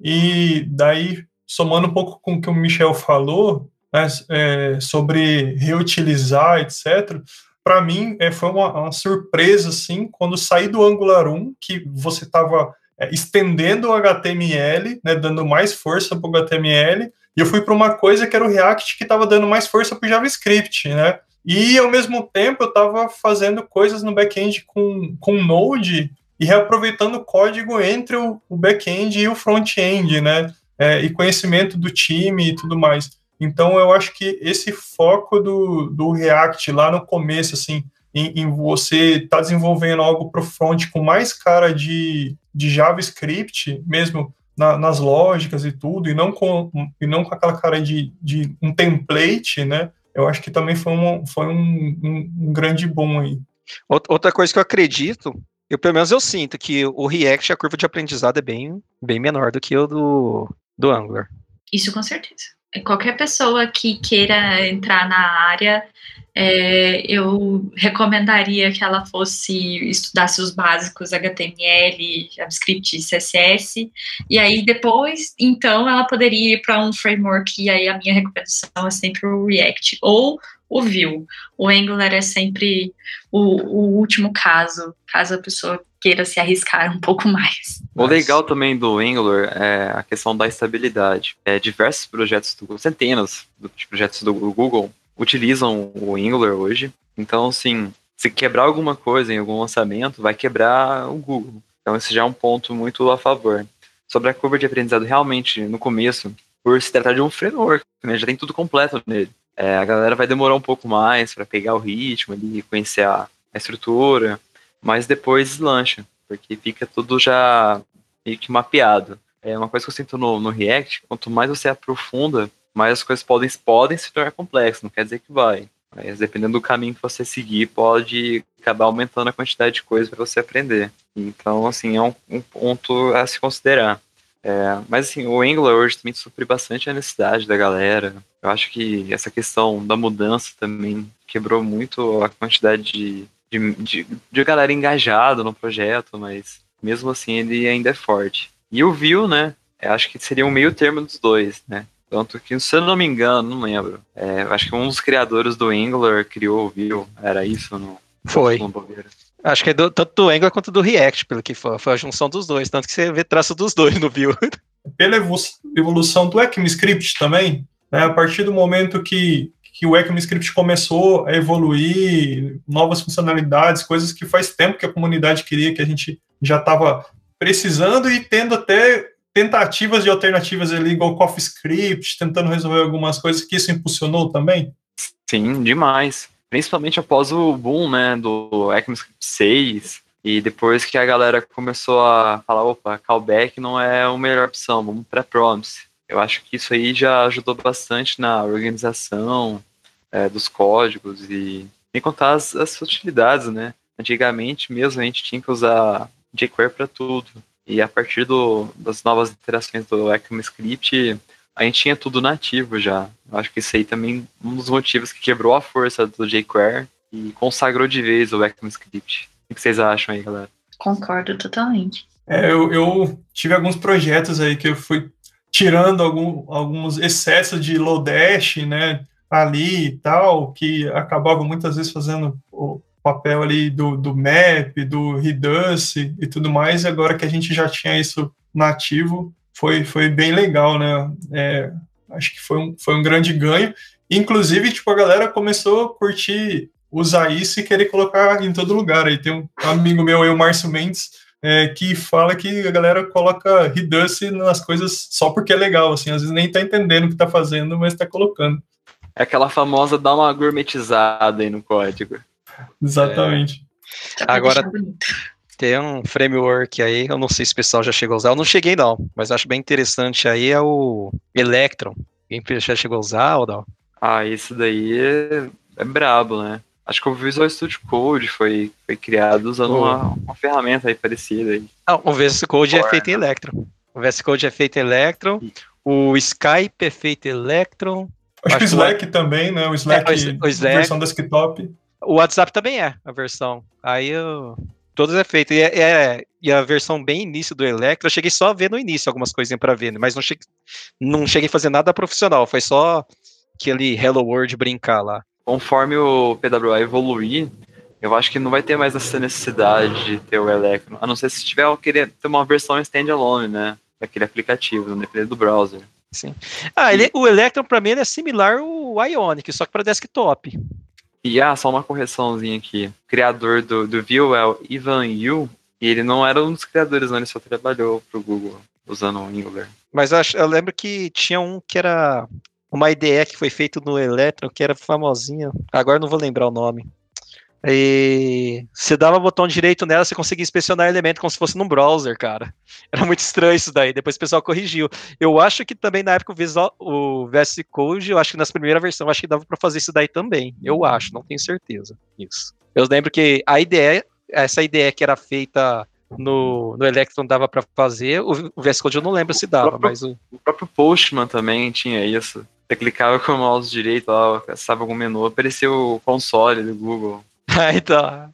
E daí, somando um pouco com o que o Michel falou, né, é, sobre reutilizar, etc., para mim é, foi uma, uma surpresa, assim, quando saí do Angular 1, que você estava é, estendendo o HTML, né, dando mais força para o HTML, e eu fui para uma coisa que era o React que estava dando mais força para o JavaScript, né? E ao mesmo tempo eu estava fazendo coisas no back-end com, com Node e reaproveitando código entre o, o back-end e o front-end, né? É, e conhecimento do time e tudo mais. Então eu acho que esse foco do, do React lá no começo, assim, em, em você estar tá desenvolvendo algo para o front com mais cara de, de JavaScript, mesmo na, nas lógicas e tudo, e não com, e não com aquela cara de, de um template, né? Eu acho que também foi um, foi um, um, um grande bom aí. Outra coisa que eu acredito, eu pelo menos eu sinto que o React, a curva de aprendizado é bem, bem menor do que o do, do Angular. Isso com certeza. Qualquer pessoa que queira entrar na área é, eu recomendaria que ela fosse estudasse os básicos HTML, JavaScript, CSS, e aí depois, então, ela poderia ir para um framework, e aí a minha recomendação é sempre o React, ou o Vue. O Angular é sempre o, o último caso, caso a pessoa queira se arriscar um pouco mais. O legal também do Angular é a questão da estabilidade. É, diversos projetos, do, centenas de projetos do Google utilizam o Angular hoje. Então, assim, se quebrar alguma coisa em algum lançamento, vai quebrar o Google. Então, esse já é um ponto muito a favor. Sobre a curva de aprendizado, realmente, no começo, por se tratar de um framework, né, já tem tudo completo nele. É, a galera vai demorar um pouco mais para pegar o ritmo ali, conhecer a, a estrutura, mas depois lancha, porque fica tudo já meio que mapeado. É uma coisa que eu sinto no, no React, quanto mais você aprofunda, mais as coisas podem, podem se tornar complexas, não quer dizer que vai. Mas dependendo do caminho que você seguir, pode acabar aumentando a quantidade de coisas para você aprender. Então, assim, é um, um ponto a se considerar. É, mas assim, o Angular hoje também supre bastante a necessidade da galera. Eu acho que essa questão da mudança também quebrou muito a quantidade de, de, de, de galera engajada no projeto, mas mesmo assim ele ainda é forte. E o Vue, né? Eu acho que seria um meio termo dos dois, né? Tanto que, se eu não me engano, não lembro. É, acho que um dos criadores do Angular criou o Vue. Era isso? No, Foi. Acho que é do, tanto do Angular quanto do React, pelo que foi. Foi a junção dos dois. Tanto que você vê traço dos dois no Vue. *laughs* Pela evolução do ECMAScript também, né, a partir do momento que, que o ECMAScript começou a evoluir, novas funcionalidades, coisas que faz tempo que a comunidade queria, que a gente já estava precisando e tendo até tentativas de alternativas ali, igual CoffeeScript, tentando resolver algumas coisas, que isso impulsionou também? Sim, demais. Principalmente após o boom, né, do ECMAScript 6, e depois que a galera começou a falar, opa, callback não é a melhor opção, vamos para promise. Eu acho que isso aí já ajudou bastante na organização é, dos códigos e nem contar as, as utilidades, né? Antigamente mesmo a gente tinha que usar jQuery para tudo. E a partir do, das novas interações do ECMAScript, a gente tinha tudo nativo já. Eu acho que isso aí também é um dos motivos que quebrou a força do jQuery e consagrou de vez o ECMAScript. O que vocês acham aí, galera? Concordo totalmente. É, eu, eu, tive alguns projetos aí que eu fui tirando algum, alguns excessos de Lodash, né, ali e tal, que acabava muitas vezes fazendo o, papel ali do, do map, do Redux e tudo mais, e agora que a gente já tinha isso nativo, foi, foi bem legal, né? É, acho que foi um, foi um grande ganho. Inclusive, tipo, a galera começou a curtir usar isso e querer colocar em todo lugar. Aí tem um amigo meu, o Márcio Mendes, é, que fala que a galera coloca Redux nas coisas só porque é legal, assim, às vezes nem tá entendendo o que tá fazendo, mas tá colocando. É aquela famosa dar uma gourmetizada aí no código. Exatamente. É. Agora tem um framework aí, eu não sei se o pessoal já chegou a usar, eu não cheguei não, mas acho bem interessante aí é o Electron. Quem já chegou a usar ou não? Ah, isso daí é, é brabo, né? Acho que o Visual Studio Code foi, foi criado usando oh. uma, uma, ferramenta aí parecida. Aí. Não, o Visual Code é feito em Electron. O VS Code é feito em Electron. O Skype é feito em Electron. Acho, acho que o Slack que... também, né? O Slack, é, o, o Slack versão desktop. O WhatsApp também é a versão. Aí eu. Todos é feito. E, é, é, e a versão bem início do Electra, eu cheguei só a ver no início algumas coisinhas para ver, mas não cheguei, não cheguei a fazer nada profissional. Foi só aquele Hello World brincar lá. Conforme o PWA evoluir, eu acho que não vai ter mais essa necessidade de ter o Electron. A não ser se tiver querer ter uma versão standalone, né? Daquele aplicativo, não depender do browser. Sim. Ah, ele, o Electron para mim é similar ao Ionic, só que para desktop. E ah, só uma correçãozinha aqui. O criador do, do Vue é o Ivan Yu, e ele não era um dos criadores, não, ele só trabalhou pro Google usando o Angular. Mas eu, eu lembro que tinha um que era uma IDE que foi feito no Electron, que era famosinha. Agora não vou lembrar o nome. E você dava o botão direito nela, você conseguia inspecionar elemento como se fosse num browser, cara. *laughs* Era muito estranho isso daí. Depois o pessoal corrigiu. Eu acho que também na época o, Visual, o VS Code, eu acho que nas primeiras versões, acho que dava para fazer isso daí também. Eu acho, não tenho certeza. Isso. Eu lembro que a ideia, essa ideia que era feita no, no Electron dava para fazer, o, o VS Code eu não lembro se dava, o próprio, mas o... o próprio Postman também tinha isso. Você clicava com o mouse direito lá, acessava algum menu, apareceu o console do Google. Aí *laughs* tá.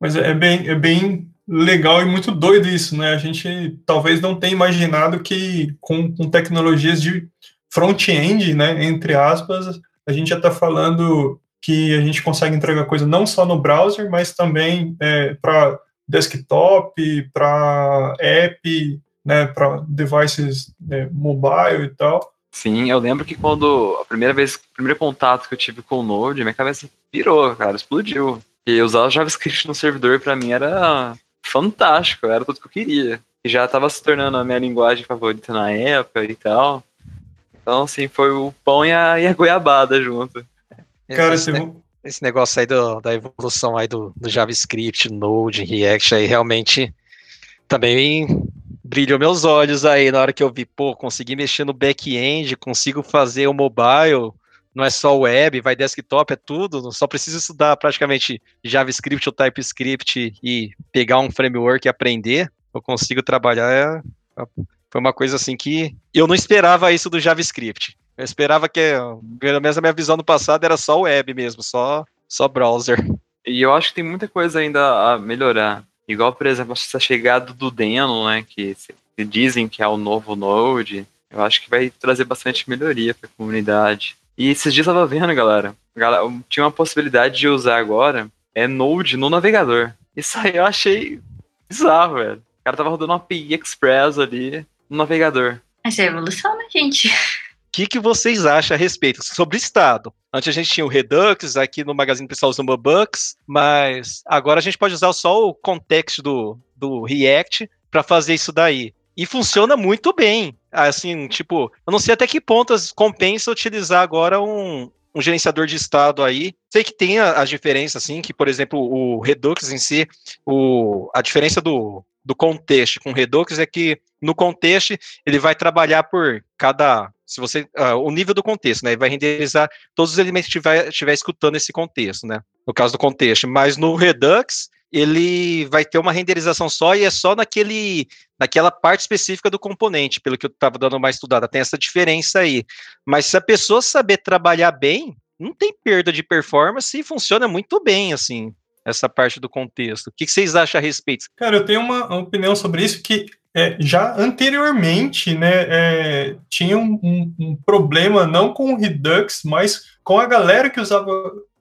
Mas é bem, é bem legal e muito doido isso, né? A gente talvez não tenha imaginado que com, com tecnologias de front-end, né, entre aspas, a gente já está falando que a gente consegue entregar coisa não só no browser, mas também é, para desktop, para app, né, para devices é, mobile e tal. Sim, eu lembro que quando a primeira vez, o primeiro contato que eu tive com o Node, minha cabeça virou, cara, explodiu. E usar o JavaScript no servidor para mim era fantástico, era tudo que eu queria. E já estava se tornando a minha linguagem favorita na época e tal. Então, assim, foi o pão e a, e a goiabada junto. Cara, esse, ne esse negócio aí do, da evolução aí do, do, JavaScript, Node, React, aí realmente também brilhou meus olhos aí na hora que eu vi, pô, consegui mexer no back-end, consigo fazer o mobile, não é só web, vai desktop, é tudo, só preciso estudar praticamente JavaScript ou TypeScript e pegar um framework e aprender, eu consigo trabalhar, é, é foi uma coisa assim que eu não esperava isso do JavaScript. Eu esperava que, pelo menos a minha visão no passado era só web mesmo, só, só browser. E eu acho que tem muita coisa ainda a melhorar. Igual, por exemplo, essa chegada do Deno, né, que dizem que é o novo Node, eu acho que vai trazer bastante melhoria para a comunidade. E esses dias eu tava vendo, galera, galera, tinha uma possibilidade de usar agora é Node no navegador. Isso aí eu achei bizarro, velho. O cara tava rodando uma API Express ali no navegador. Essa é a evolução, né, gente? O que, que vocês acham a respeito sobre Estado? Antes a gente tinha o Redux, aqui no Magazine pessoal usa o Mobux, mas agora a gente pode usar só o contexto do, do React para fazer isso daí. E funciona muito bem. Assim, tipo, eu não sei até que ponto compensa utilizar agora um, um gerenciador de estado aí. Sei que tem as diferenças, assim, que, por exemplo, o Redux em si, o, a diferença do, do contexto com o Redux é que no contexto ele vai trabalhar por cada se você uh, o nível do contexto, né? Ele vai renderizar todos os elementos que estiver, escutando esse contexto, né? No caso do contexto, mas no Redux ele vai ter uma renderização só e é só naquele, naquela parte específica do componente, pelo que eu estava dando mais estudada. Tem essa diferença aí. Mas se a pessoa saber trabalhar bem, não tem perda de performance e funciona muito bem, assim, essa parte do contexto. O que vocês acham a respeito? Cara, eu tenho uma opinião sobre isso que é, já anteriormente, né, é, tinha um, um, um, problema não com o Redux, mas com a galera que usava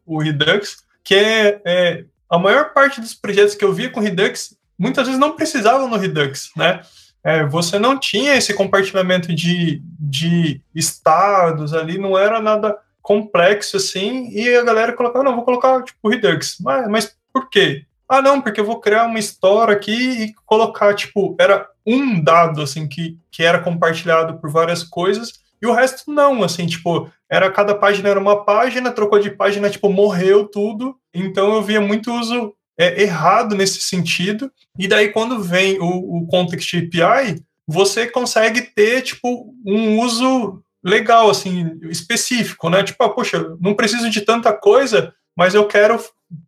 o Redux, que é, é a maior parte dos projetos que eu via com Redux, muitas vezes não precisavam no Redux, né? É, você não tinha esse compartilhamento de, de estados ali, não era nada complexo assim, e a galera colocava, não, vou colocar tipo Redux. Mas, mas por quê? Ah, não, porque eu vou criar uma história aqui e colocar, tipo, era um dado, assim, que, que era compartilhado por várias coisas, e o resto não, assim, tipo, era cada página era uma página, trocou de página, tipo, morreu tudo. Então eu via muito uso é, errado nesse sentido. E daí quando vem o, o Context API, você consegue ter, tipo, um uso legal, assim, específico, né? Tipo, ah, poxa, não preciso de tanta coisa, mas eu quero,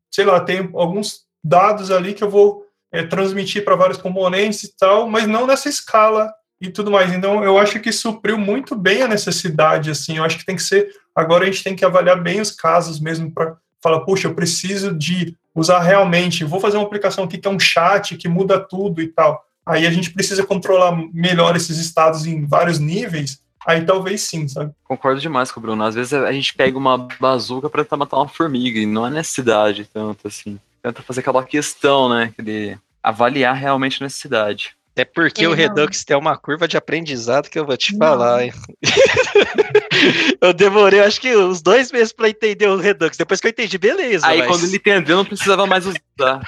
sei lá, tem alguns dados ali que eu vou é, transmitir para vários componentes e tal, mas não nessa escala e tudo mais. Então, eu acho que supriu muito bem a necessidade, assim, eu acho que tem que ser, agora a gente tem que avaliar bem os casos mesmo para falar, puxa, eu preciso de usar realmente, vou fazer uma aplicação aqui que é um chat que muda tudo e tal. Aí a gente precisa controlar melhor esses estados em vários níveis, aí talvez sim, sabe? Concordo demais com o Bruno. Às vezes a gente pega uma bazuca para tentar matar uma formiga, e não é necessidade tanto assim. Tenta fazer aquela questão, né, de avaliar realmente a necessidade. Até porque o Redux tem uma curva de aprendizado que eu vou te não. falar. *laughs* eu demorei, acho que uns dois meses para entender o Redux. Depois que eu entendi, beleza. Aí mas... quando ele entendeu, não precisava mais usar.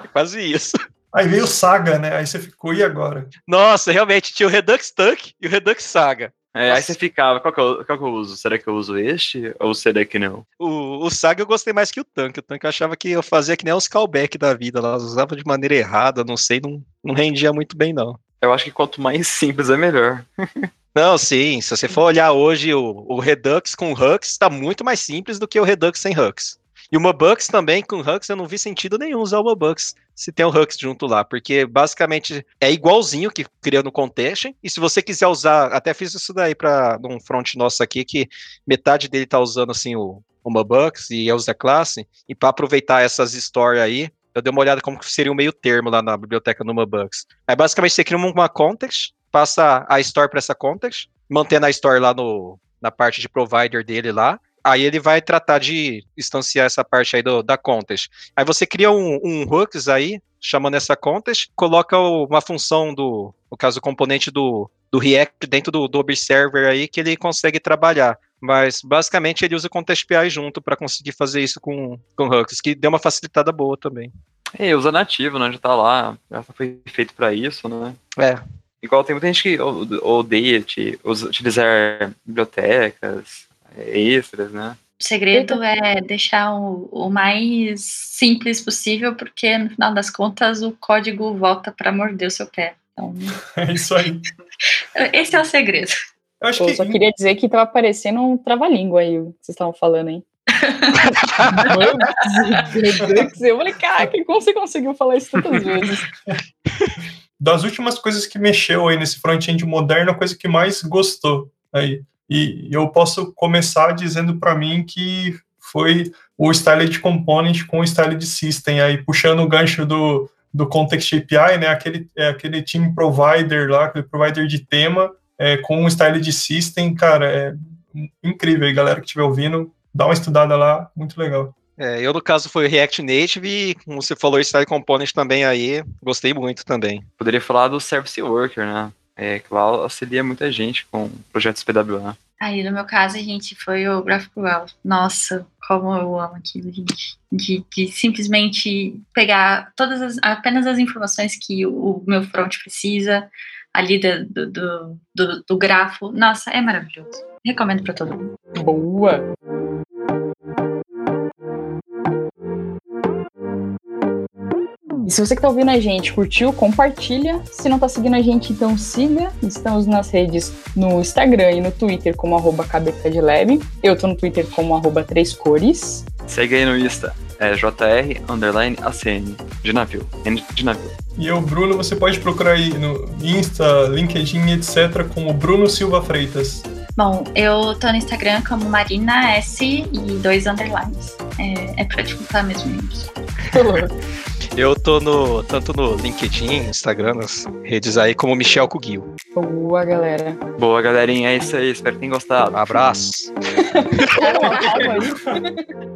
É *laughs* quase isso. Aí veio o Saga, né? Aí você ficou, e agora? Nossa, realmente, tinha o Redux Tank e o Redux Saga. É, aí você ficava, qual que, eu, qual que eu uso? Será que eu uso este ou será que não? O, o Saga eu gostei mais que o Tanque. O Tanque eu achava que eu fazia que nem os callback da vida, elas usavam de maneira errada, não sei, não, não rendia muito bem, não. Eu acho que quanto mais simples é melhor. *laughs* não, sim, se você for olhar hoje o, o Redux com Hux, está muito mais simples do que o Redux sem Hux. E o Mobux também, com Hux, eu não vi sentido nenhum usar o Mobux se tem o Hux junto lá, porque basicamente é igualzinho que cria no Contest, e se você quiser usar, até fiz isso daí para um front nosso aqui, que metade dele tá usando assim o, o Mobux e eu uso a classe, e para aproveitar essas stories aí, eu dei uma olhada como seria o meio termo lá na biblioteca no Mobux. Aí basicamente você cria uma context, passa a store para essa context, mantendo a store lá no, na parte de provider dele lá, Aí ele vai tratar de instanciar essa parte aí do, da contest. Aí você cria um, um hooks aí, chamando essa contest, coloca uma função do, no caso, o componente do, do React dentro do, do Observer aí que ele consegue trabalhar. Mas basicamente ele usa o Contest API junto para conseguir fazer isso com, com hooks, que deu uma facilitada boa também. É, usa nativo, né? Já tá lá, já foi feito para isso, né? É. Igual tem muita gente que odeia utilizar bibliotecas extras, né? O segredo é deixar o, o, mais simples possível, porque no final das contas o código volta para morder o seu pé. Então, *laughs* é isso aí. Esse é o segredo. Eu, acho Pô, que... só queria dizer que tava parecendo um trava-língua aí, o que vocês estavam falando, hein? *laughs* eu falei, caraca, como você conseguiu falar isso tantas vezes? Das últimas coisas que mexeu aí nesse front-end moderno, a coisa que mais gostou aí. E eu posso começar dizendo para mim que foi o Styled Component com o Styled System, aí puxando o gancho do, do Context API, né, aquele, é, aquele team provider lá, aquele provider de tema, é, com o Styled System, cara, é incrível, aí, galera que estiver ouvindo, dá uma estudada lá, muito legal. É, eu, no caso, foi o React Native e, como você falou, Style Component também aí, gostei muito também. Poderia falar do Service Worker, né? É, que lá auxilia muita gente com projetos PWA. Aí, no meu caso, a gente foi o GraphQL. Nossa, como eu amo aquilo, gente. De, de simplesmente pegar todas as, apenas as informações que o, o meu front precisa, ali do, do, do, do grafo. Nossa, é maravilhoso. Recomendo para todo mundo. Boa! E se você que está ouvindo a gente curtiu, compartilha. Se não está seguindo a gente, então siga. Estamos nas redes no Instagram e no Twitter como arroba KBCadLab. Eu estou no Twitter como arroba Três Cores. Segue aí no Insta, é JR underline ACN, de navio, N de navio. E eu, Bruno, você pode procurar aí no Insta, LinkedIn, etc., como Bruno Silva Freitas. Bom, eu tô no Instagram como Marina S e dois underlines. É, é pra dificultar mesmo. *laughs* Eu tô no, tanto no LinkedIn, Instagram, nas redes aí, como Michel Cugil. Boa, galera. Boa, galerinha. É isso aí. Espero que tenham gostado. Um abraço. *laughs*